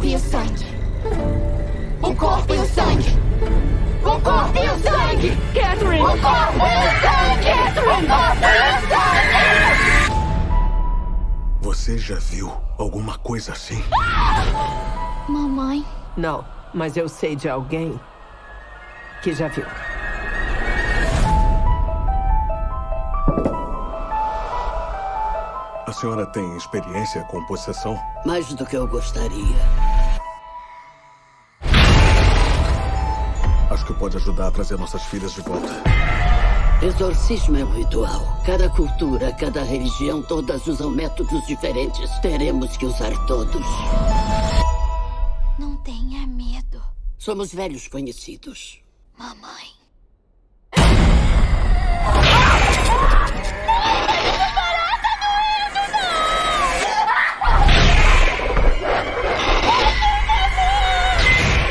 corpo e o sangue. O corpo e o sangue. O corpo e o sangue. Catherine! O corpo e o sangue. Catherine! O corpo e o sangue. Você já viu alguma coisa assim? Mamãe. Não, mas eu sei de alguém que já viu. A senhora tem experiência com possessão? Mais do que eu gostaria. Que pode ajudar a trazer nossas filhas de volta. Exorcismo é um ritual. Cada cultura, cada religião, todas usam métodos diferentes. Teremos que usar todos. Não tenha medo, Somos velhos conhecidos. mamãe.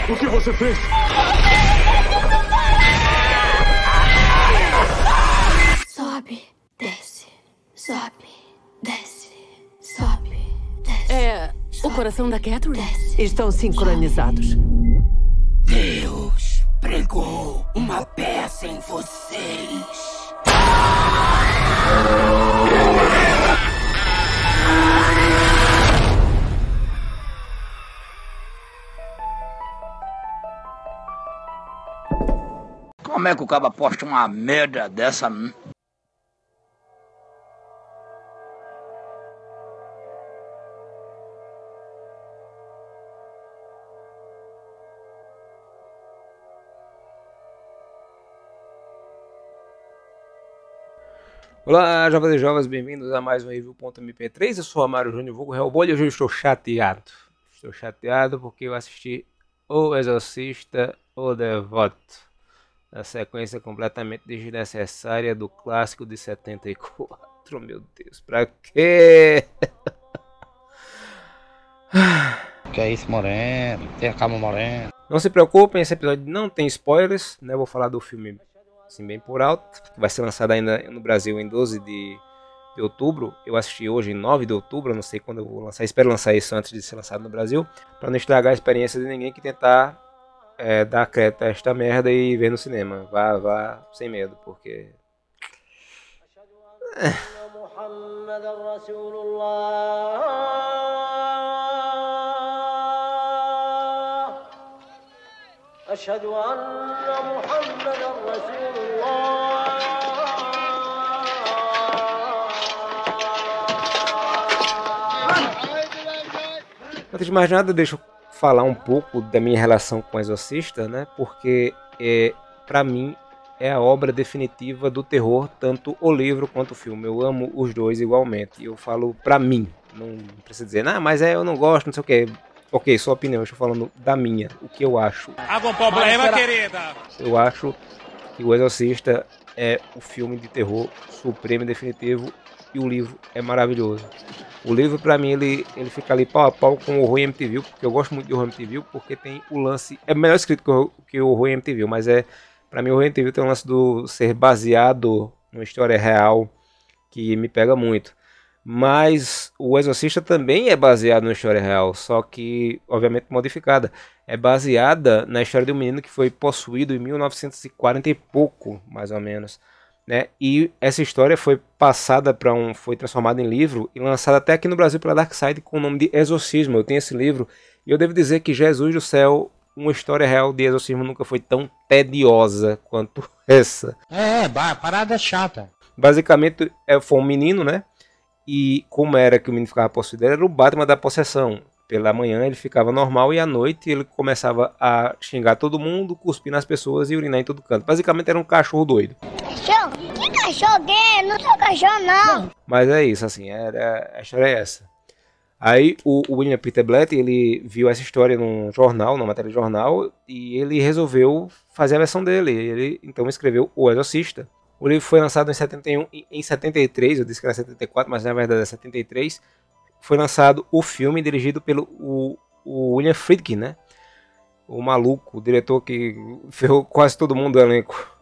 O que você fez? Sobe, desce, sobe, desce. É o coração da Catherine? Desce. Estão sincronizados. Deus pregou uma peça em vocês. Como é que o cabo posta uma merda dessa? hum? Olá, jovens e jovens, bem-vindos a mais um Review.mp3. Eu sou Amaro Júnior Vulgo Hellboy e hoje eu estou chateado. Estou chateado porque eu assisti O Exorcista, O Devoto. A sequência completamente desnecessária do clássico de 74. Meu Deus, pra quê? Que é isso, Moreno? Tem a calma, Moreno. Não se preocupem, esse episódio não tem spoilers, né? Vou falar do filme assim bem por alto, que vai ser lançado ainda no Brasil em 12 de, de outubro. Eu assisti hoje em 9 de outubro, eu não sei quando eu vou lançar, espero lançar isso antes de ser lançado no Brasil, para não estragar a experiência de ninguém que tentar é, dar crédito a esta merda e ver no cinema. Vá, vá sem medo, porque أشهد أن محمدا Antes de mais nada, deixa eu falar um pouco da minha relação com o Exorcista, né? Porque é, para mim é a obra definitiva do terror, tanto o livro quanto o filme. Eu amo os dois igualmente. E eu falo pra mim, não precisa dizer, ah, mas é, eu não gosto, não sei o que. Ok, sua opinião, eu estou falando da minha, o que eu acho. Algum problema, querida? Eu acho que o Exorcista é o filme de terror supremo e definitivo e o livro é maravilhoso. O livro, pra mim, ele, ele fica ali pau a pau com o Horror MTV, porque eu gosto muito de Horror MTV, porque tem o lance. É melhor escrito que o, que o MTV, mas é. Pra mim, o Horror MTV tem o lance do ser baseado numa história real que me pega muito. Mas o Exorcista também é baseado numa história real, só que, obviamente, modificada. É baseada na história de um menino que foi possuído em 1940 e pouco, mais ou menos. Né? E essa história foi passada para um. foi transformada em livro e lançada até aqui no Brasil pela Dark Side com o nome de Exorcismo. Eu tenho esse livro e eu devo dizer que Jesus do céu, uma história real de exorcismo nunca foi tão tediosa quanto essa. É, a parada é chata. Basicamente, é, foi um menino, né? E como era que o menino ficava possuído, era o Batman da possessão. Pela manhã ele ficava normal e à noite ele começava a xingar todo mundo, cuspir nas pessoas e urinar em todo canto. Basicamente era um cachorro doido. Cachorro? Que cachorro é? Não sou cachorro, não. Mas é isso, assim, era, a história é essa. Aí o, o William Peter Blatt, ele viu essa história num jornal, numa matéria de jornal, e ele resolveu fazer a versão dele. Ele então escreveu O Exorcista. O livro foi lançado em 71, e em 73, eu disse que era 74, mas na verdade é 73. Foi lançado o filme dirigido pelo o, o William Friedkin, né? O maluco, o diretor que ferrou quase todo mundo do elenco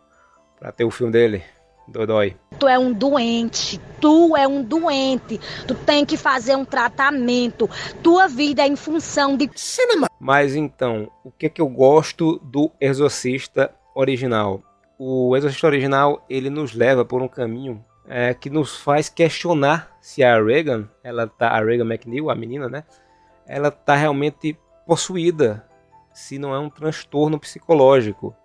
para ter o filme dele. Dodói. Tu é um doente, tu é um doente. Tu tem que fazer um tratamento. Tua vida é em função de cinema. Mas então, o que é que eu gosto do Exorcista original? O Exorcista original, ele nos leva por um caminho é, que nos faz questionar se a Regan, ela tá, a Regan McNeil, a menina, né? Ela tá realmente possuída, se não é um transtorno psicológico.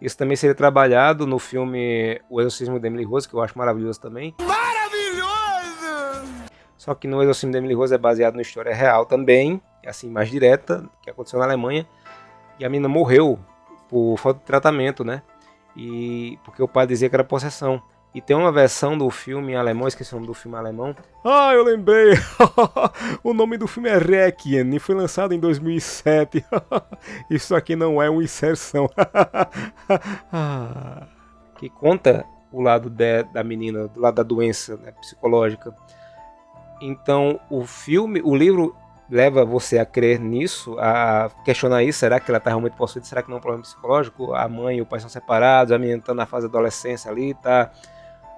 Isso também seria trabalhado no filme O Exorcismo de Emily Rose, que eu acho maravilhoso também. Maravilhoso! Só que no Exorcismo de Emily Rose é baseado na história real também, assim, mais direta, que aconteceu na Alemanha. E a menina morreu por falta de tratamento, né? E porque o pai dizia que era possessão. E tem uma versão do filme em alemão, esqueci o nome do filme alemão. Ah, eu lembrei! o nome do filme é Requiem e foi lançado em 2007. Isso aqui não é uma inserção. que conta o lado de, da menina, do lado da doença né, psicológica. Então, o filme, o livro leva você a crer nisso, a questionar isso. Será que ela está realmente possuída? Será que não é um problema psicológico? A mãe e o pai são separados, a menina está na fase da adolescência ali, está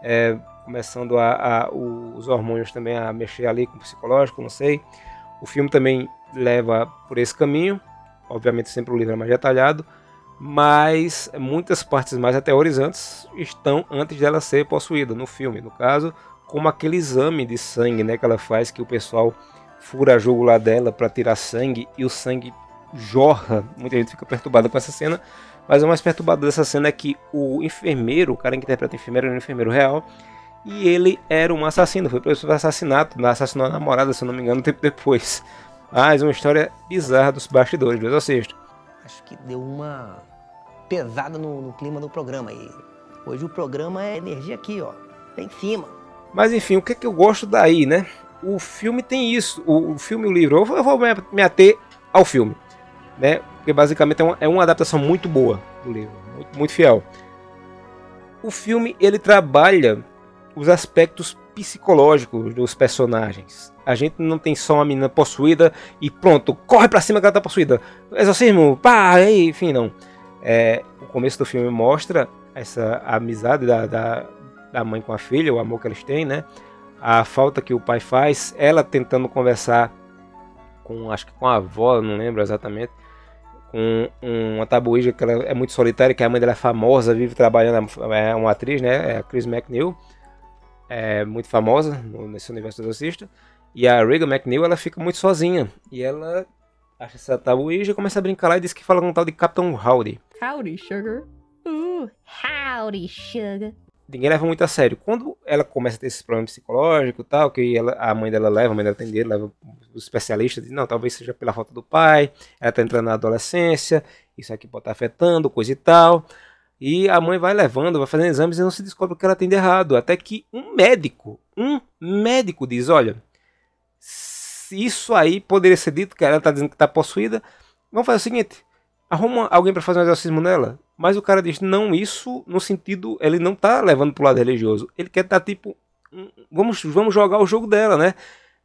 é, começando a, a, os hormônios também a mexer ali com o psicológico, não sei. O filme também leva por esse caminho, obviamente sempre o livro é mais detalhado, mas muitas partes mais aterrorizantes estão antes dela ser possuída no filme, no caso, como aquele exame de sangue né, que ela faz, que o pessoal fura a jugular dela para tirar sangue e o sangue jorra. Muita gente fica perturbada com essa cena, mas o mais perturbador dessa cena é que o enfermeiro, o cara que interpreta o enfermeiro, era um enfermeiro real. E ele era um assassino, foi preso por assassinato, assassinou a namorada, se eu não me engano, um tempo depois. Mas uma história bizarra dos bastidores do Exorcista. Acho que deu uma pesada no, no clima do programa aí. Hoje o programa é energia aqui, ó, lá em cima. Mas enfim, o que é que eu gosto daí, né? O filme tem isso, o, o filme e o livro. Eu vou me ater ao filme, né? Porque basicamente é uma, é uma adaptação muito boa do livro, muito, muito fiel. O filme ele trabalha os aspectos psicológicos dos personagens. A gente não tem só uma menina possuída e pronto, corre para cima que ela tá possuída. Exorcismo, pá, enfim, não. É, o começo do filme mostra essa amizade da, da, da, mãe com a filha, o amor que eles têm, né? A falta que o pai faz, ela tentando conversar com, acho que com a avó, não lembro exatamente, com uma tabuíja que ela é muito solitária, que a mãe dela é famosa, vive trabalhando, é uma atriz, né? É a Chris McNeil, é muito famosa nesse universo exorcista. E a Regan McNeil, ela fica muito sozinha. E ela acha essa tabuíja, começa a brincar lá e diz que fala com um tal de Capitão Howdy. Howdy, sugar. Uh, howdy, sugar ninguém leva muito a sério. Quando ela começa a ter esses problemas psicológicos e tal, que ela, a mãe dela leva, a mãe dela tem leva os especialistas, diz, não, talvez seja pela falta do pai, ela tá entrando na adolescência, isso aqui pode estar tá afetando, coisa e tal. E a mãe vai levando, vai fazendo exames e não se descobre o que ela tem de errado. Até que um médico, um médico diz, olha, isso aí poderia ser dito, que ela está dizendo que está possuída, vamos fazer o seguinte, arruma alguém para fazer um exorcismo nela. Mas o cara diz, não, isso no sentido, ele não tá levando pro lado religioso. Ele quer tá, tipo, vamos, vamos jogar o jogo dela, né?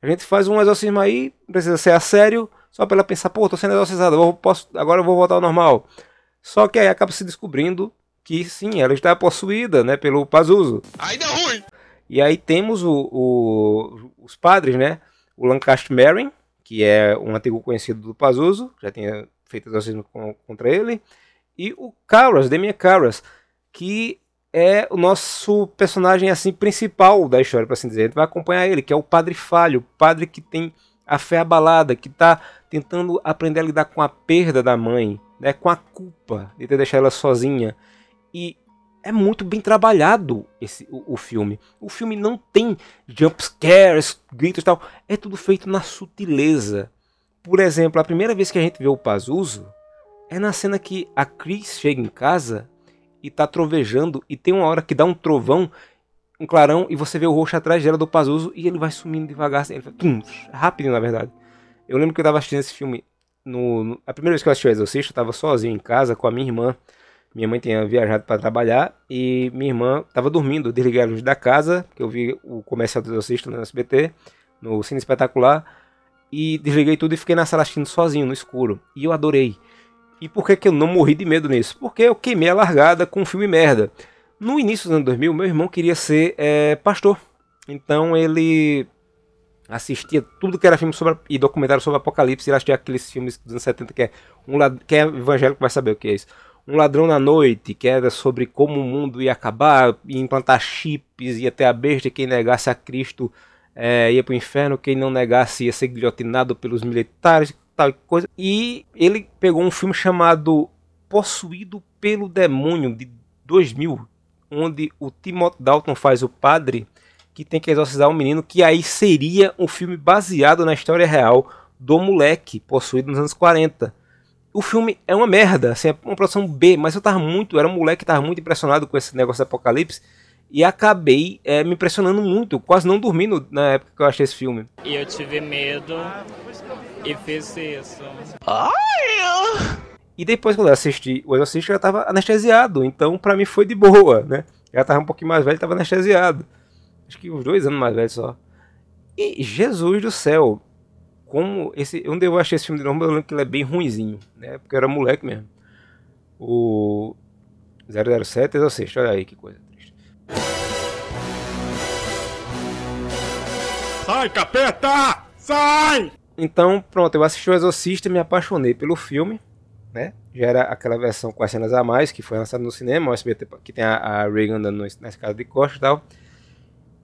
A gente faz um exorcismo aí, precisa ser a sério, só para ela pensar, pô, tô sendo exorcizada, posso, agora eu vou voltar ao normal. Só que aí acaba se descobrindo que sim, ela está possuída, né, pelo Pazuzu. Aí deu ruim! E aí temos o, o, os padres, né? O Lancaster Marin, que é um antigo conhecido do Pazuzu, já tinha feito exorcismo contra ele e o Carras, Demian Carras, que é o nosso personagem assim principal da história, para assim dizer. A gente vai acompanhar ele, que é o Padre Falho, o padre que tem a fé abalada, que está tentando aprender a lidar com a perda da mãe, né, com a culpa de ter deixado ela sozinha. E é muito bem trabalhado esse o, o filme. O filme não tem jump scares, gritos e tal. É tudo feito na sutileza. Por exemplo, a primeira vez que a gente vê o Pazuzu, é na cena que a Chris chega em casa e tá trovejando e tem uma hora que dá um trovão, um clarão e você vê o roxo atrás dela do Pazuzu e ele vai sumindo devagar, assim, ele vai, tum, rápido na verdade. Eu lembro que eu tava assistindo esse filme no, no, a primeira vez que eu assisti o Exorcista, eu tava sozinho em casa com a minha irmã. Minha mãe tinha viajado para trabalhar e minha irmã tava dormindo. Eu desliguei a luz da casa, que eu vi o comercial do Exorcista no SBT, no Cine Espetacular, e desliguei tudo e fiquei na sala assistindo sozinho, no escuro. E eu adorei. E por que, que eu não morri de medo nisso? Porque eu queimei a largada com um filme merda. No início dos anos 2000, meu irmão queria ser é, pastor. Então ele assistia tudo que era filme sobre, e documentário sobre Apocalipse. Ele assistia aqueles filmes dos anos 70 que é um que é evangélico vai saber o que é isso. Um Ladrão na Noite, que era sobre como o mundo ia acabar, ia implantar chips, ia ter a besta, quem negasse a Cristo é, ia para o inferno, quem não negasse ia ser guilhotinado pelos militares, tal coisa. E ele pegou um filme chamado Possuído pelo Demônio, de 2000, onde o Timothy Dalton faz o padre que tem que exorcizar um menino, que aí seria um filme baseado na história real do moleque possuído nos anos 40 o filme é uma merda, assim, é uma produção B, mas eu tava muito, era um moleque que tava muito impressionado com esse negócio do apocalipse e acabei é, me impressionando muito, quase não dormindo na época que eu achei esse filme. E eu tive medo e fiz isso. Ai! E depois quando eu assisti o Exorcista eu já tava anestesiado, então para mim foi de boa, né? Já tava um pouquinho mais velho, tava anestesiado. Acho que uns dois anos mais velho só. E Jesus do céu, como esse. Onde eu achei esse filme de novo, eu lembro que ele é bem ruinzinho, né? Porque eu era moleque mesmo. O 007 Exorcista, olha aí que coisa. Sai, capeta! Sai! Então, pronto, eu assisti o Exorcista e me apaixonei pelo filme, né? Já era aquela versão com as cenas a mais, que foi lançada no cinema, o SBT, que tem a, a Reagan andando na escada de costas e tal.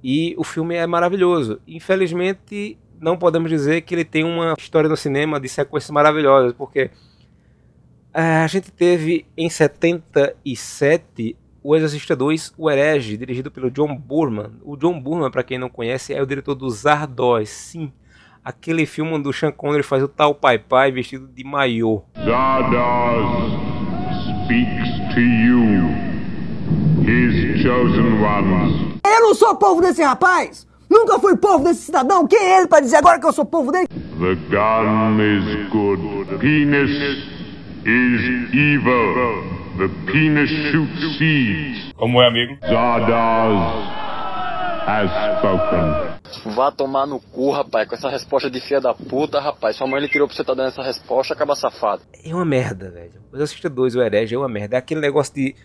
E o filme é maravilhoso. Infelizmente, não podemos dizer que ele tem uma história no cinema de sequências maravilhosas, porque é, a gente teve em 77 o Exorcista 2, O Herege, dirigido pelo John Burman. O John Burman, para quem não conhece, é o diretor do Zardoz, sim. Aquele filme onde o Sean Connery faz o tal Pai Pai vestido de maiô. Zardoz speaks to you, his chosen ones. Eu não sou povo desse rapaz! Nunca fui povo desse cidadão. Quem é ele para dizer agora que eu sou povo dele? The gun is good. Penis is evil. The penis shoots seeds. Como é, amigo? Zardoz has spoken. Vá tomar no cu, rapaz, com essa resposta de filha da puta, rapaz. Sua mãe lhe criou pra você estar tá dando essa resposta, acaba safado. É uma merda, velho. O Exorcista 2, o herege, é uma merda. É aquele negócio de.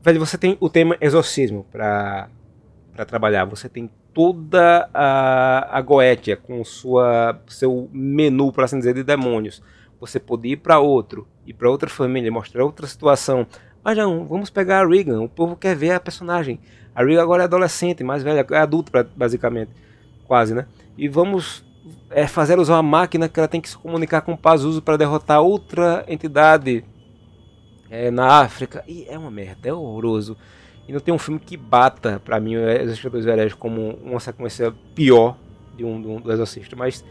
Velho, você tem o tema exorcismo pra, pra trabalhar. Você tem toda a, a Goetia com sua seu menu, para assim dizer, de demônios. Você podia ir para outro, ir para outra família, mostrar outra situação. Mas não, vamos pegar a Regan. O povo quer ver a personagem. A Regan agora é adolescente, mais velha, é adulta basicamente, quase, né? E vamos é, fazer usar uma máquina que ela tem que se comunicar com o Pazuzu para derrotar outra entidade é, na África. E é uma merda, é horroroso. E não tem um filme que bata, para mim, o Exorcista dos Hereges como uma sequência pior de um, de um do Exorcista. Mas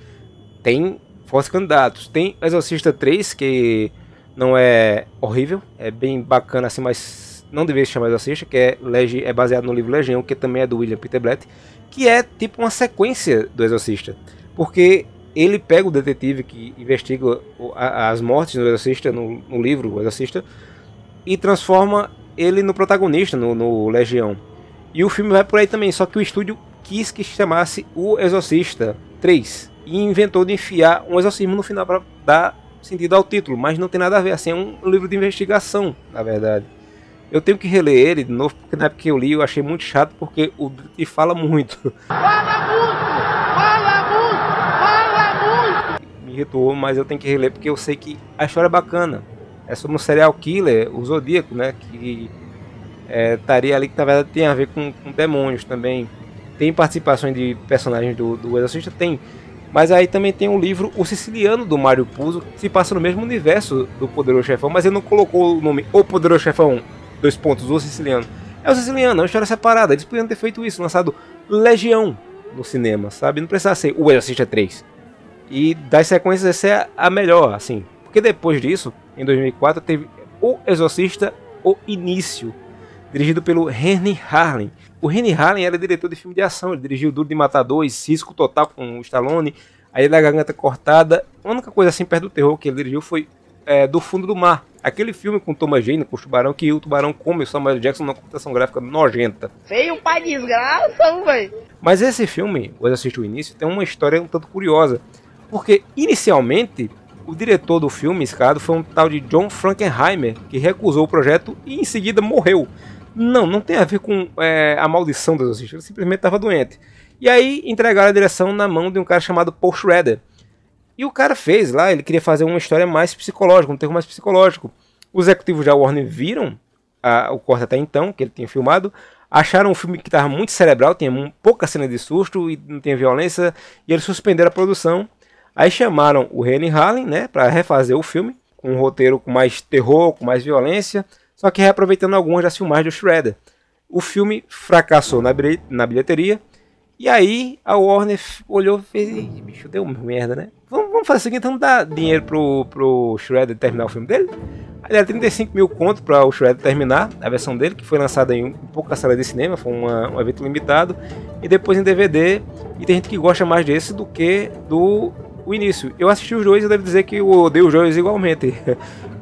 tem fortes candidatos. Tem Exorcista 3, que não é horrível, é bem bacana assim, mas não deveria se chamar Exorcista, que é, é baseado no livro Legião, que também é do William Peter Blatt, que é tipo uma sequência do Exorcista. Porque ele pega o detetive que investiga as mortes do Exorcista, no, no livro O Exorcista, e transforma ele no protagonista, no, no, Legião. E o filme vai por aí também, só que o estúdio quis que chamasse O Exorcista 3 e inventou de enfiar um exorcismo no final para dar sentido ao título, mas não tem nada a ver, assim, é um livro de investigação, na verdade. Eu tenho que reler ele de novo, porque na época que eu li eu achei muito chato, porque o e fala muito. Fala muito! Fala muito! Fala muito! Me irritou, mas eu tenho que reler porque eu sei que a história é bacana é sobre um serial killer, o Zodíaco, né? Que é, estaria ali que na verdade tem a ver com, com demônios também. Tem participações de personagens do, do Exorcista? Tem. Mas aí também tem um livro, O Siciliano, do Mário Puzo, que se passa no mesmo universo do Poderoso Chefão, mas ele não colocou o nome O Poderoso Chefão, dois pontos, O Siciliano. É o Siciliano, é uma história separada. Eles podiam ter feito isso, lançado Legião no cinema, sabe? Não precisava ser O Exorcista 3. E das sequências, essa é a melhor, assim. Porque depois disso, em 2004, teve O Exorcista, O Início, dirigido pelo Henry Harlan. O Henry Harlan era diretor de filme de ação, ele dirigiu Duro de Matar 2, Cisco Total com o Stallone, A Ilha da Garganta Cortada. A única coisa assim perto do terror que ele dirigiu foi é, Do Fundo do Mar. Aquele filme com Thomas Jane, com o tubarão, que o tubarão come o Samuel Jackson numa computação gráfica nojenta. Feio pai desgraça, velho. Mas esse filme, O Exorcista o Início, tem uma história um tanto curiosa. Porque inicialmente o diretor do filme, esse cara, foi um tal de John Frankenheimer, que recusou o projeto e em seguida morreu. Não, não tem a ver com é, a maldição do Exorcista, ele simplesmente estava doente. E aí entregaram a direção na mão de um cara chamado Paul Schrader. E o cara fez lá, ele queria fazer uma história mais psicológica, um termo mais psicológico. Os executivos da Warner viram a, o corte até então, que ele tinha filmado, acharam um filme que estava muito cerebral, tinha pouca cena de susto e não tinha violência, e eles suspenderam a produção. Aí chamaram o Rennie Harlan, né, para refazer o filme, com um roteiro com mais terror, com mais violência, só que reaproveitando algumas das filmagens do Shredder. O filme fracassou na, bilheteria, e aí a Warner olhou e fez, bicho, deu merda, né? Vamos, vamos fazer o seguinte, vamos dar dinheiro pro, pro Shredder terminar o filme dele? Aí deram 35 mil conto para o Shredder terminar a versão dele, que foi lançada em um pouca sala de cinema, foi uma, um evento limitado, e depois em DVD, e tem gente que gosta mais desse do que do o início. Eu assisti os dois e devo dizer que eu odeio os dois igualmente.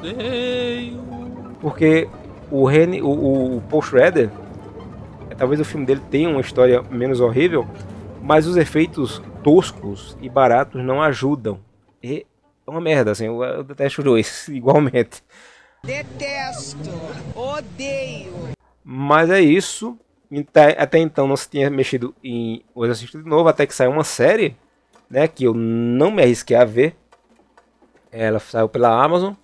Odeio. Porque o, Rene, o, o Paul Schrader, é, talvez o filme dele tenha uma história menos horrível, mas os efeitos toscos e baratos não ajudam. E é uma merda, assim, eu, eu detesto os dois, igualmente. Detesto, odeio. Mas é isso. Até então não se tinha mexido em O Exorcista de novo, até que saiu uma série, né, que eu não me arrisquei a ver. Ela saiu pela Amazon.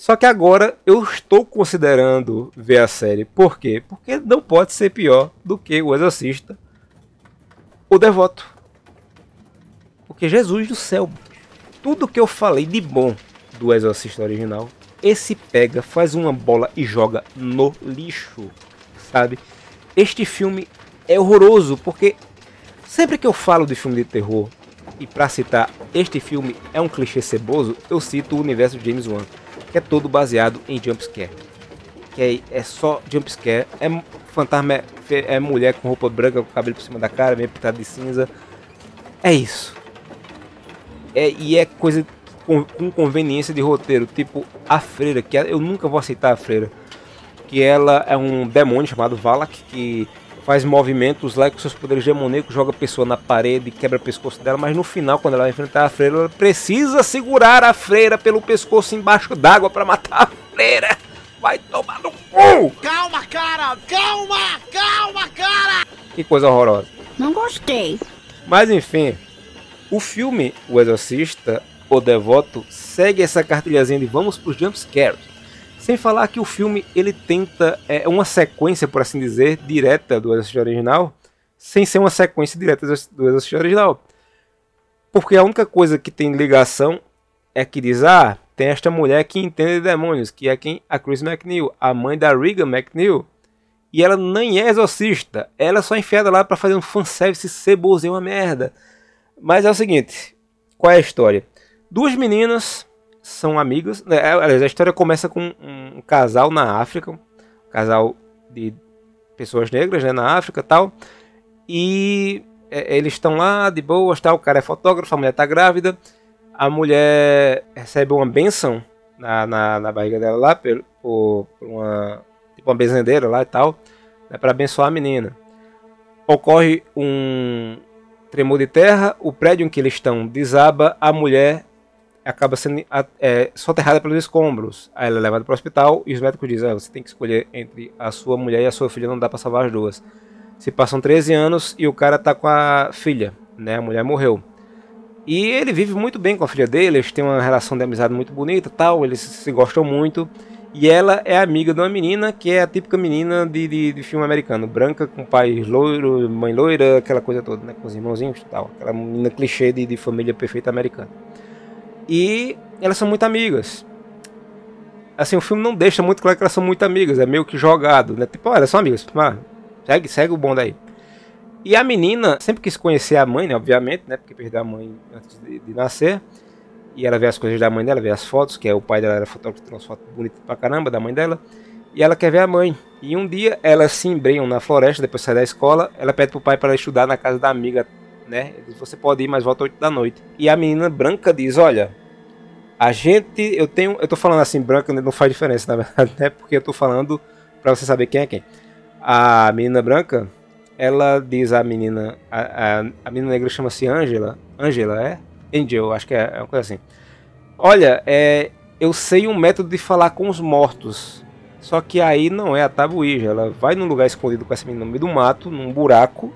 Só que agora eu estou considerando ver a série. Por quê? Porque não pode ser pior do que O Exorcista, O Devoto. Porque Jesus do céu, tudo que eu falei de bom do Exorcista original, esse pega, faz uma bola e joga no lixo, sabe? Este filme é horroroso porque sempre que eu falo de filme de terror e para citar este filme é um clichê ceboso, eu cito o universo de James Wan, que é todo baseado em jumpscare. Que é, é só jumpscare, é fantasma, é, é mulher com roupa branca, com cabelo por cima da cara, meio pintado de cinza. É isso. É, e é coisa com, com conveniência de roteiro, tipo a freira, que eu nunca vou aceitar a freira que ela é um demônio chamado Valak, que faz movimentos lá com seus poderes demoníacos, joga a pessoa na parede, quebra o pescoço dela, mas no final, quando ela vai enfrentar a freira, ela precisa segurar a freira pelo pescoço embaixo d'água para matar a freira. Vai tomar no cu! Calma, cara! Calma! Calma, cara! Que coisa horrorosa. Não gostei. Mas enfim, o filme O Exorcista, O Devoto, segue essa cartilhazinha de vamos pros jumpscares. Sem falar que o filme ele tenta é uma sequência, por assim dizer, direta do Exorcista original, sem ser uma sequência direta do Exorcista original. Porque a única coisa que tem ligação é que diz, ah, tem esta mulher que entende de demônios, que é quem? A Chris McNeil, a mãe da Regan McNeil. E ela nem é exorcista, ela é só enfiada lá para fazer um fanservice ceboso uma merda. Mas é o seguinte, qual é a história? Duas meninas são amigas. Né? É, a história começa com um casal na África, um casal de pessoas negras né, na África tal. E é, eles estão lá de boas, tal. o cara é fotógrafo, a mulher está grávida. A mulher recebe uma benção na, na, na barriga dela lá, por, por uma, tipo uma benzendeira lá e tal, né, para abençoar a menina. Ocorre um tremor de terra, o prédio em que eles estão desaba, a mulher acaba sendo é, soterrada pelos escombros. Aí ela é levada para o hospital e os médicos dizem: ah, você tem que escolher entre a sua mulher e a sua filha, não dá para salvar as duas. Se passam 13 anos e o cara tá com a filha, né? A mulher morreu. E ele vive muito bem com a filha dele, eles têm uma relação de amizade muito bonita, tal, eles se gostam muito. E ela é amiga de uma menina que é a típica menina de, de, de filme americano, branca, com pai loiro, mãe loira, aquela coisa toda, né? Com os irmãozinhos e tal. Aquela menina clichê de, de família perfeita americana. E elas são muito amigas. Assim, o filme não deixa muito claro que elas são muito amigas, é meio que jogado, né? Tipo, olha, são amigas, ah, segue, segue o bonde aí. E a menina sempre quis conhecer a mãe, né? Obviamente, né? Porque perdeu a mãe antes de, de, nascer. E ela vê as coisas da mãe dela, vê as fotos, que é o pai dela era fotógrafo, tem umas fotos bonitas pra caramba da mãe dela. E ela quer ver a mãe. E um dia elas se embrenham na floresta, depois sai da escola. Ela pede pro pai para estudar na casa da amiga, né? Ele diz, você pode ir, mas volta 8 da noite. E a menina branca diz, olha, a gente, eu tenho, eu tô falando assim branca, não faz diferença na verdade, né? Porque eu tô falando para você saber quem é quem. A menina branca, ela diz a menina, a, a, a menina negra chama-se Angela, Angela é? Angel, acho que é, é uma coisa assim. Olha, é, eu sei um método de falar com os mortos. Só que aí não é a tabuíja, ela vai num lugar escondido com essa menina no meio do mato, num buraco,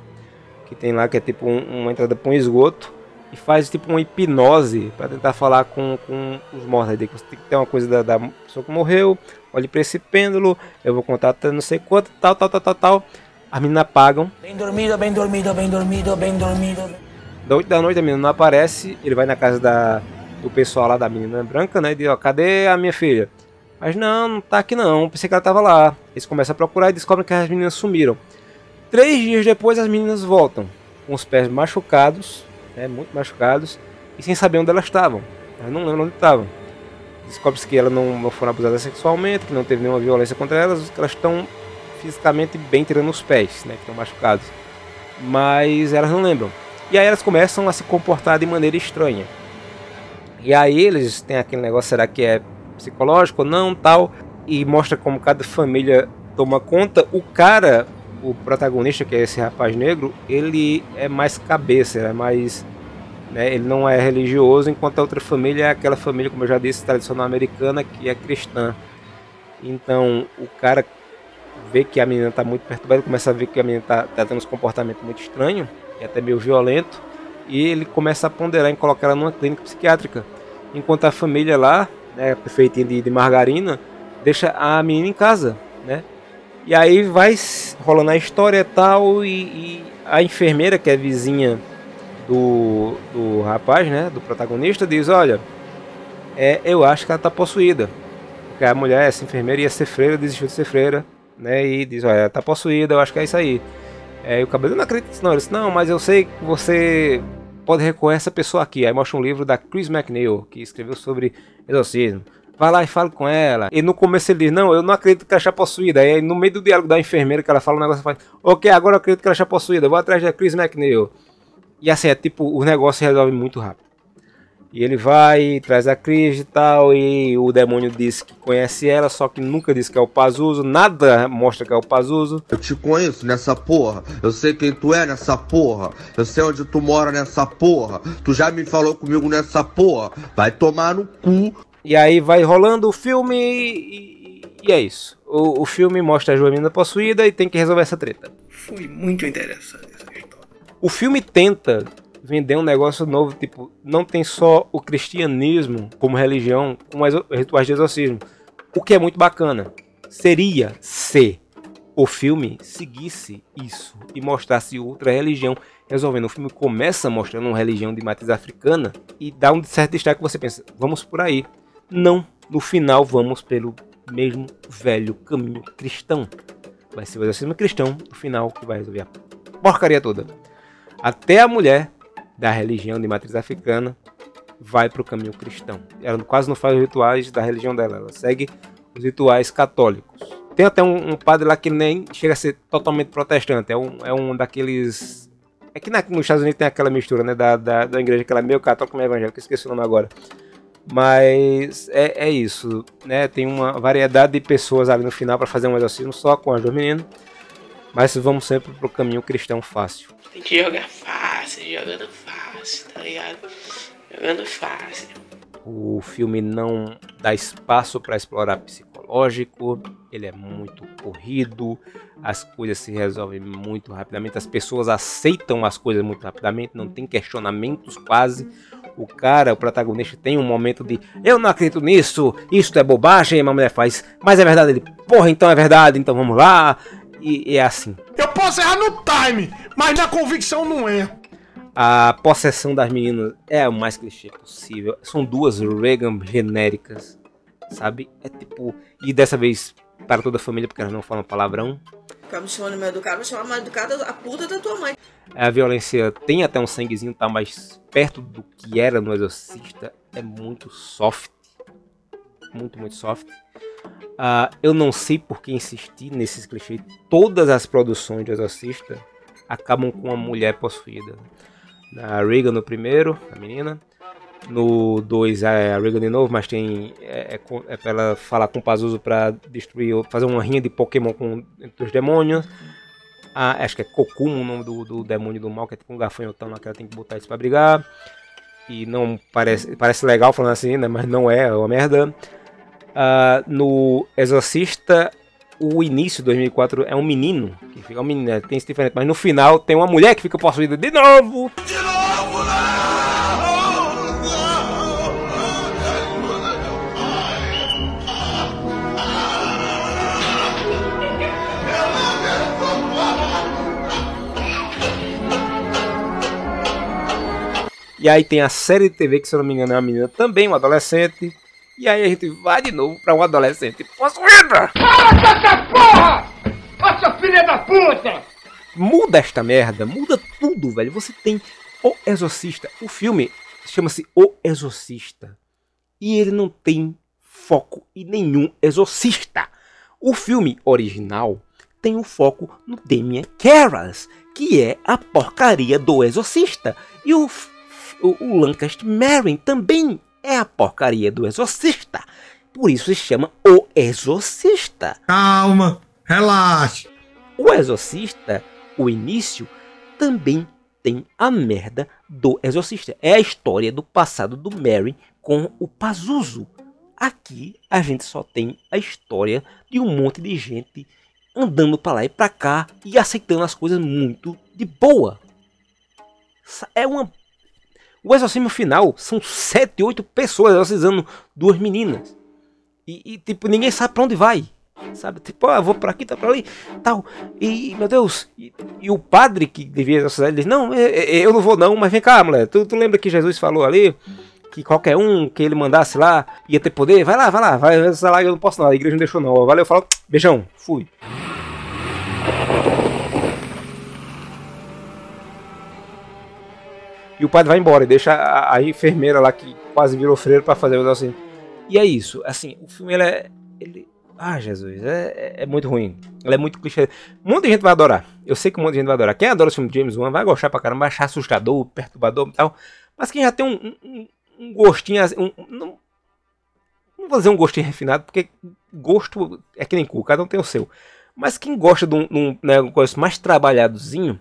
que tem lá que é tipo um, uma entrada para um esgoto, e faz tipo uma hipnose para tentar falar com, com os mortos. Aí você tem que ter uma coisa da, da pessoa que morreu, olhe para esse pêndulo, eu vou contar até não sei quanto, tal, tal, tal, tal, tal. As meninas apagam. Bem dormido, bem dormido, bem dormido, bem dormido. Da 8 da noite a menina não aparece, ele vai na casa da, do pessoal lá da menina branca, né? E diz, ó, cadê a minha filha? Mas não, não tá aqui não, pensei que ela tava lá. Eles começam a procurar e descobrem que as meninas sumiram. Três dias depois as meninas voltam, com os pés machucados, né, muito machucados, e sem saber onde elas estavam. Elas não lembram onde estavam. Descobre-se que elas não, foram abusadas sexualmente, que não teve nenhuma violência contra elas, que elas estão fisicamente bem tirando os pés, né, que estão machucados. Mas elas não lembram. E aí elas começam a se comportar de maneira estranha. E aí eles têm aquele negócio, será que é psicológico ou não, tal, e mostra como cada família toma conta. O cara, o protagonista, que é esse rapaz negro, ele é mais cabeça, é mais. Né, ele não é religioso, enquanto a outra família é aquela família, como eu já disse, tradicional americana, que é cristã. Então o cara vê que a menina está muito perturbada, começa a ver que a menina está tá tendo um comportamento muito estranho, e até meio violento, e ele começa a ponderar em colocar ela numa clínica psiquiátrica. Enquanto a família lá, né, feitinha de, de margarina, deixa a menina em casa, né? E aí vai rolando a história e tal, e, e a enfermeira, que é vizinha do, do rapaz, né, do protagonista, diz, olha, é, eu acho que ela está possuída. Porque a mulher, essa enfermeira, ia ser freira, desistiu de ser freira, né, e diz, olha, ela está possuída, eu acho que é isso aí. É, e o cabelo não acredita não, ele disse, não, mas eu sei que você pode recorrer a essa pessoa aqui. Aí mostra um livro da Chris McNeil, que escreveu sobre exorcismo. Vai lá e fala com ela. E no começo ele diz: Não, eu não acredito que ela está possuída. Aí no meio do diálogo da enfermeira que ela fala um negócio, faz: Ok, agora eu acredito que ela está possuída. Vou atrás da Chris McNeil. E assim, é tipo, o negócio resolve muito rápido. E ele vai, traz a Cris e tal, e o demônio diz que conhece ela, só que nunca diz que é o Pazuzu, nada mostra que é o Pazuzu. Eu te conheço nessa porra, eu sei quem tu é nessa porra, eu sei onde tu mora nessa porra, tu já me falou comigo nessa porra, vai tomar no cu. E aí vai rolando o filme e, e é isso. O, o filme mostra a Joanina possuída e tem que resolver essa treta. Foi muito interessante essa história. O filme tenta vender um negócio novo, tipo, não tem só o cristianismo como religião, como rituais de exorcismo. O que é muito bacana. Seria se o filme seguisse isso e mostrasse outra religião resolvendo. O filme começa mostrando uma religião de matriz africana e dá um certo destaque que você pensa, vamos por aí. Não, no final vamos pelo mesmo velho caminho cristão. Vai ser o exorcismo cristão no final que vai resolver a porcaria toda. Até a mulher da religião de matriz africana vai para o caminho cristão. Ela quase não faz os rituais da religião dela, ela segue os rituais católicos. Tem até um, um padre lá que nem chega a ser totalmente protestante, é um, é um daqueles. É que na, nos Estados Unidos tem aquela mistura né, da, da, da igreja que ela é meio católica meio evangélica, esqueci o nome agora. Mas é, é isso, né? Tem uma variedade de pessoas ali no final para fazer um exorcismo só com as duas meninas. Mas vamos sempre pro caminho cristão fácil. Tem que jogar fácil, jogando fácil, tá ligado? Jogando fácil. O filme não dá espaço para explorar psicológico, ele é muito corrido, as coisas se resolvem muito rapidamente, as pessoas aceitam as coisas muito rapidamente, não tem questionamentos quase. O cara, o protagonista, tem um momento de eu não acredito nisso, isso é bobagem, a mulher faz, mas é verdade, ele, porra, então é verdade, então vamos lá, e, e é assim. Eu posso errar no time, mas na convicção não é. A possessão das meninas é o mais clichê possível. São duas Reagan genéricas, sabe? É tipo. E dessa vez para toda a família, porque elas não falam palavrão. Ficar me chamando mal educado, vai chamar mal educada a puta da tua mãe. A violência tem até um sanguezinho, tá mais perto do que era no Exorcista. É muito soft. Muito, muito soft. Uh, eu não sei por que insistir nesses clichês. Todas as produções de Exorcista acabam com uma mulher possuída. Na Regan no primeiro, a menina. No 2 é a Regan de novo, mas tem. É, é, é pra ela falar com o Pazuzu pra destruir. fazer uma rinha de Pokémon com os demônios. Ah, acho que é Kokumo o nome do, do demônio do mal, que é tipo um gafanhotão lá que ela tem que botar isso pra brigar. E não parece. Parece legal falando assim, né? Mas não é, é uma merda. Ah, no Exorcista, o início de 2004 é um menino, que fica um menino, né, tem isso diferente, mas no final tem uma mulher que fica possuída de novo. E aí tem a série de TV, que se eu não me engano é uma menina também, uma adolescente. E aí a gente vai de novo pra um adolescente possuída. Para essa porra! Essa filha da puta! Muda esta merda, muda tudo, velho. Você tem O Exorcista. O filme chama-se O Exorcista. E ele não tem foco em nenhum exorcista. O filme original tem o foco no Damien Carras, que é a porcaria do exorcista. E o, o, Lancaster Marin também é a porcaria do exorcista. Por isso se chama O Exorcista. Calma, relaxa. O Exorcista, o início, também tem a merda do Exorcista. É a história do passado do Mary com o Pazuzu. Aqui a gente só tem a história de um monte de gente andando para lá e para cá e aceitando as coisas muito de boa. É uma o exorcismo final são 7, 8 pessoas exorcizando duas meninas. E, e, tipo, ninguém sabe pra onde vai. Sabe? Tipo, ah, vou pra aqui, tá pra ali, tal. E, meu Deus, e, e o padre que devia exorcizar, ele diz, não, eu não vou não, mas vem cá, mulher. Tu, tu lembra que Jesus falou ali que qualquer um que ele mandasse lá ia ter poder? Vai lá, vai lá, vai lá, eu não posso não, a igreja não deixou não. Valeu, falo, beijão, fui. E o padre vai embora e deixa a, a enfermeira lá que quase virou freiro para fazer o negócio. E é isso. Assim, o filme ele é. Ele, ah, Jesus, é, é muito ruim. Ele é muito clichê. Muita gente vai adorar. Eu sei que muita gente vai adorar. Quem adora o filme de James Wan vai gostar pra caramba, vai achar assustador, perturbador e tal. Mas quem já tem um, um, um gostinho assim. Um, não, não vou dizer um gostinho refinado, porque gosto é que nem cu, cada um tem o seu. Mas quem gosta de um, de um negócio mais trabalhadozinho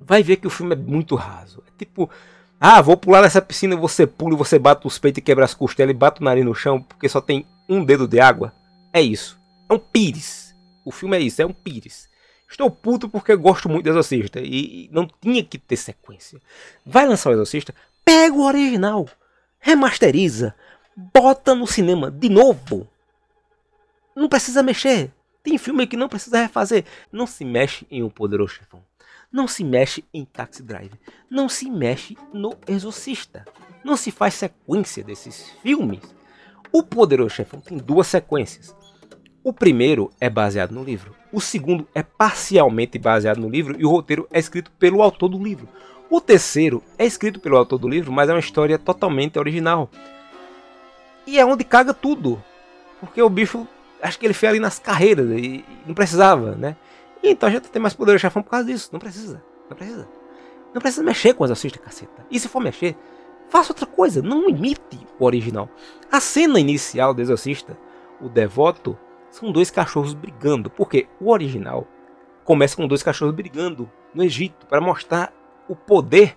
vai ver que o filme é muito raso. É tipo, ah, vou pular nessa piscina, você pula você bate os peitos e quebra as costelas e bate o nariz no chão porque só tem um dedo de água. É isso. É um pires. O filme é isso, é um pires. Estou puto porque gosto muito do Exorcista e não tinha que ter sequência. Vai lançar o Exorcista, pega o original, remasteriza, bota no cinema de novo. Não precisa mexer. Tem filme que não precisa refazer. Não se mexe em O Poderoso Chefão não se mexe em Taxi Driver, não se mexe no Exorcista, não se faz sequência desses filmes. O Poderoso Chefão tem duas sequências. O primeiro é baseado no livro, o segundo é parcialmente baseado no livro e o roteiro é escrito pelo autor do livro. O terceiro é escrito pelo autor do livro, mas é uma história totalmente original. E é onde caga tudo. Porque o bicho, acho que ele fez ali nas carreiras e não precisava, né? Então a gente tem mais poder de chefão por causa disso. Não precisa. Não precisa. Não precisa mexer com o exorcista, caceta. E se for mexer, faça outra coisa. Não imite o original. A cena inicial do exorcista, o devoto, são dois cachorros brigando. Porque o original começa com dois cachorros brigando no Egito para mostrar o poder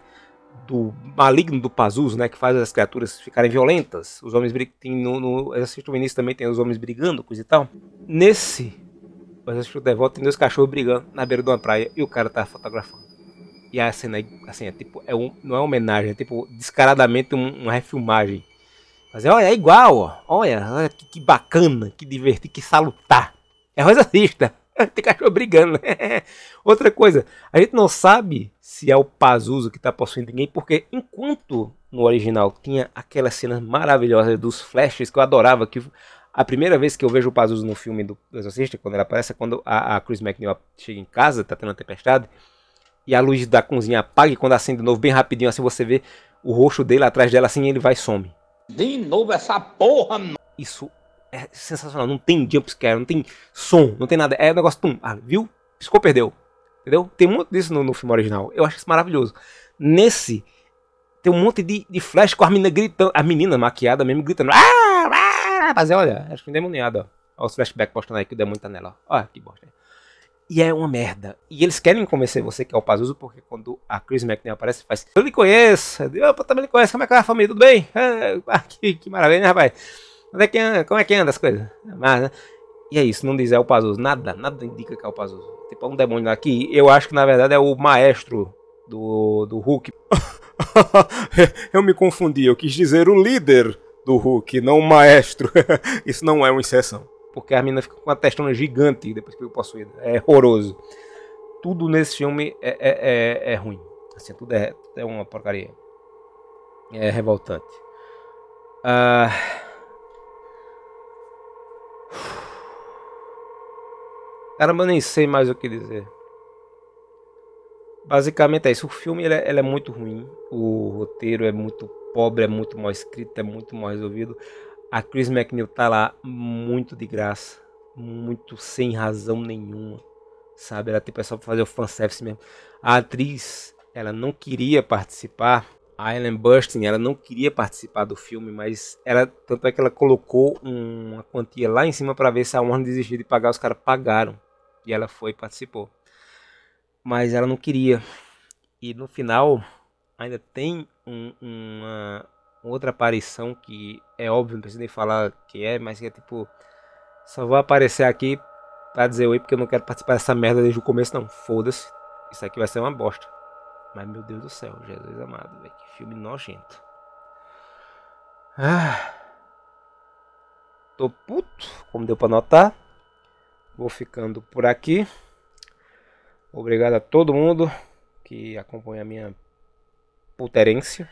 do maligno do Pazuzu, né, que faz as criaturas ficarem violentas. Os homens brigam, no, no do início também tem os homens brigando, coisa e tal. Nesse mas acho que o Devoto tem dois cachorros brigando na beira de uma praia e o cara tá fotografando. E a cena assim, é tipo, é um, não é homenagem, é tipo descaradamente um, uma refilmagem. Mas é, olha, é igual, ó. Olha, olha que, que bacana, que divertido, que salutar. É rosacista. Tem cachorro brigando. Outra coisa, a gente não sabe se é o Pazuzu que tá possuindo ninguém, porque enquanto no original tinha aquelas cenas maravilhosas dos flashes que eu adorava, que a primeira vez que eu vejo o Pazuzu no filme do Exorcista, quando ele aparece, é quando a, a Chris McNeil chega em casa, tá tendo uma tempestade, e a luz da cozinha apaga, e quando acende de novo, bem rapidinho, assim você vê o rosto dele atrás dela, assim, ele vai e some. De novo essa porra, Isso é sensacional, não tem jumpscare, não tem som, não tem nada, é um negócio, pum, ah, viu? Piscou, perdeu. Entendeu? Tem muito disso no, no filme original, eu acho isso maravilhoso. Nesse, tem um monte de, de flash com a menina gritando, a menina maquiada mesmo gritando, ah, ah, fazer, olha, acho que endemoniado, ó. Olha os flashbacks mostrando aí que o demônio tá nela, ó. Olha que bosta. E é uma merda. E eles querem convencer você que é o Pazuzu, porque quando a Chris McNeil aparece, faz. Eu lhe conheço. Eu também lhe conheço. Como é que é a família? Tudo bem? É, ah, que, que maravilha, né, rapaz? Onde é que anda? Como é que anda as coisas? Mas, né? E é isso, não diz é o Pazuzu. Nada, nada indica que é o Pazuzu. Tipo, é um demônio que eu acho que na verdade é o maestro do, do Hulk. eu me confundi, eu quis dizer o líder do Hulk, não o maestro. isso não é uma exceção. Porque a menina fica com uma testona gigante depois que foi possuída. É horroroso. Tudo nesse filme é, é, é, é ruim. Assim, tudo é, é uma porcaria. É revoltante. Ah. Caramba, eu nem sei mais o que dizer. Basicamente é isso. O filme ele é, ele é, muito ruim. O roteiro é muito pobre, é muito mal escrito, é muito mal resolvido. A Chris McNeil tá lá muito de graça. Muito sem razão nenhuma. Sabe? Ela tem pessoal pra fazer o fanservice mesmo. A atriz, ela não queria participar. A Ellen Burstyn, ela não queria participar do filme, mas ela tanto é que ela colocou uma quantia lá em cima para ver se a Warner desistia de pagar. Os caras pagaram. E ela foi e participou. Mas ela não queria. E no final ainda tem um, uma outra aparição que é óbvio, não preciso nem falar que é, mas que é tipo. Só vou aparecer aqui pra dizer oi porque eu não quero participar dessa merda desde o começo, não. Foda-se. Isso aqui vai ser uma bosta. Mas meu Deus do céu, Jesus amado, véio, que filme nojento. Ah. Tô puto, como deu pra notar. Vou ficando por aqui. Obrigado a todo mundo que acompanha a minha puterência.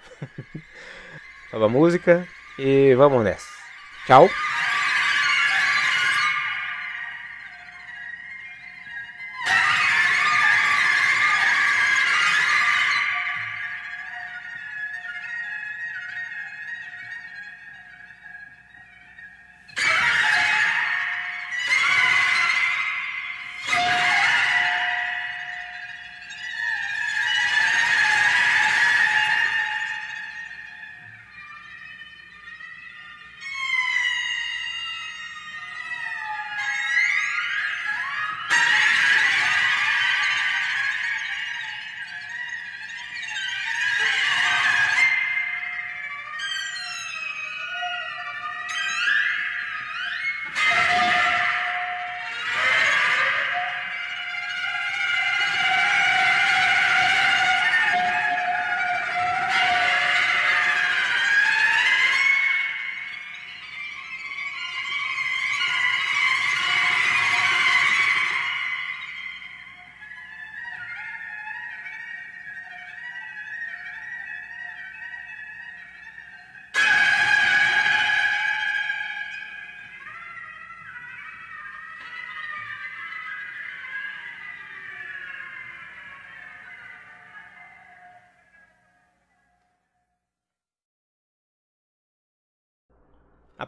Nova música e vamos nessa. Tchau.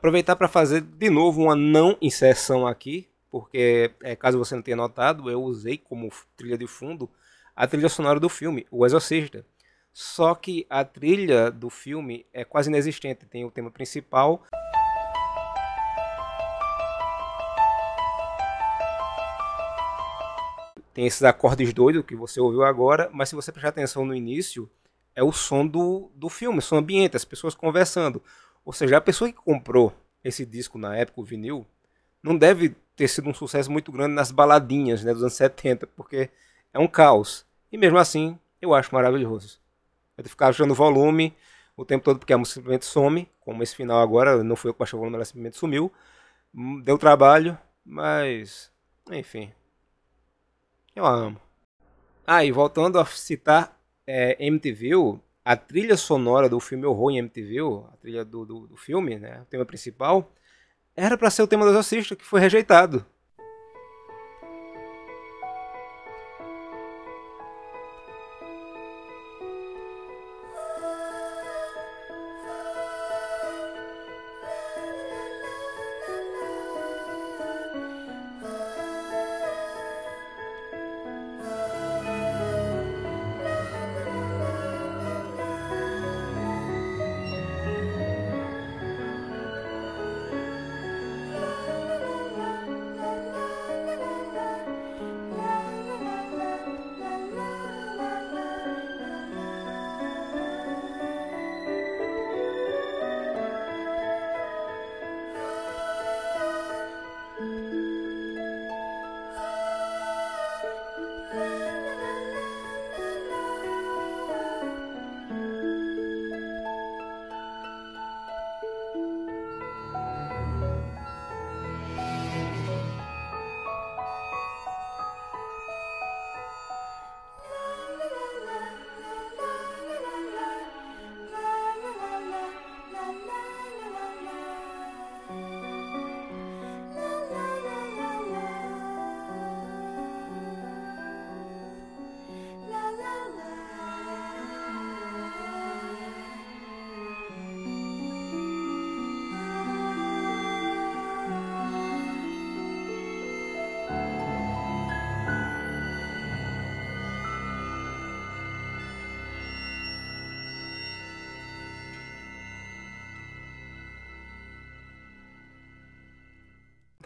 Aproveitar para fazer de novo uma não inserção aqui, porque é, caso você não tenha notado, eu usei como trilha de fundo a trilha sonora do filme, O Exorcista. Só que a trilha do filme é quase inexistente. Tem o tema principal. Tem esses acordes doidos que você ouviu agora, mas se você prestar atenção no início, é o som do, do filme, o som ambiente, as pessoas conversando. Ou seja, a pessoa que comprou esse disco na época, o vinil, não deve ter sido um sucesso muito grande nas baladinhas né, dos anos 70, porque é um caos. E mesmo assim, eu acho maravilhoso. Eu ficar achando volume o tempo todo, porque a música simplesmente some, como esse final agora, não foi eu que baixei o volume, ela simplesmente sumiu. Hum, deu trabalho, mas. Enfim. Eu amo. Ah, e voltando a citar é, MTV, a trilha sonora do filme Horror em MTV, a trilha do, do, do filme, né, o tema principal, era para ser o tema do Exorcista, que foi rejeitado.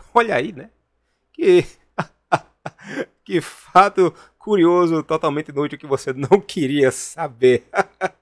Olha aí, né? Que. que fato curioso, totalmente inútil que você não queria saber.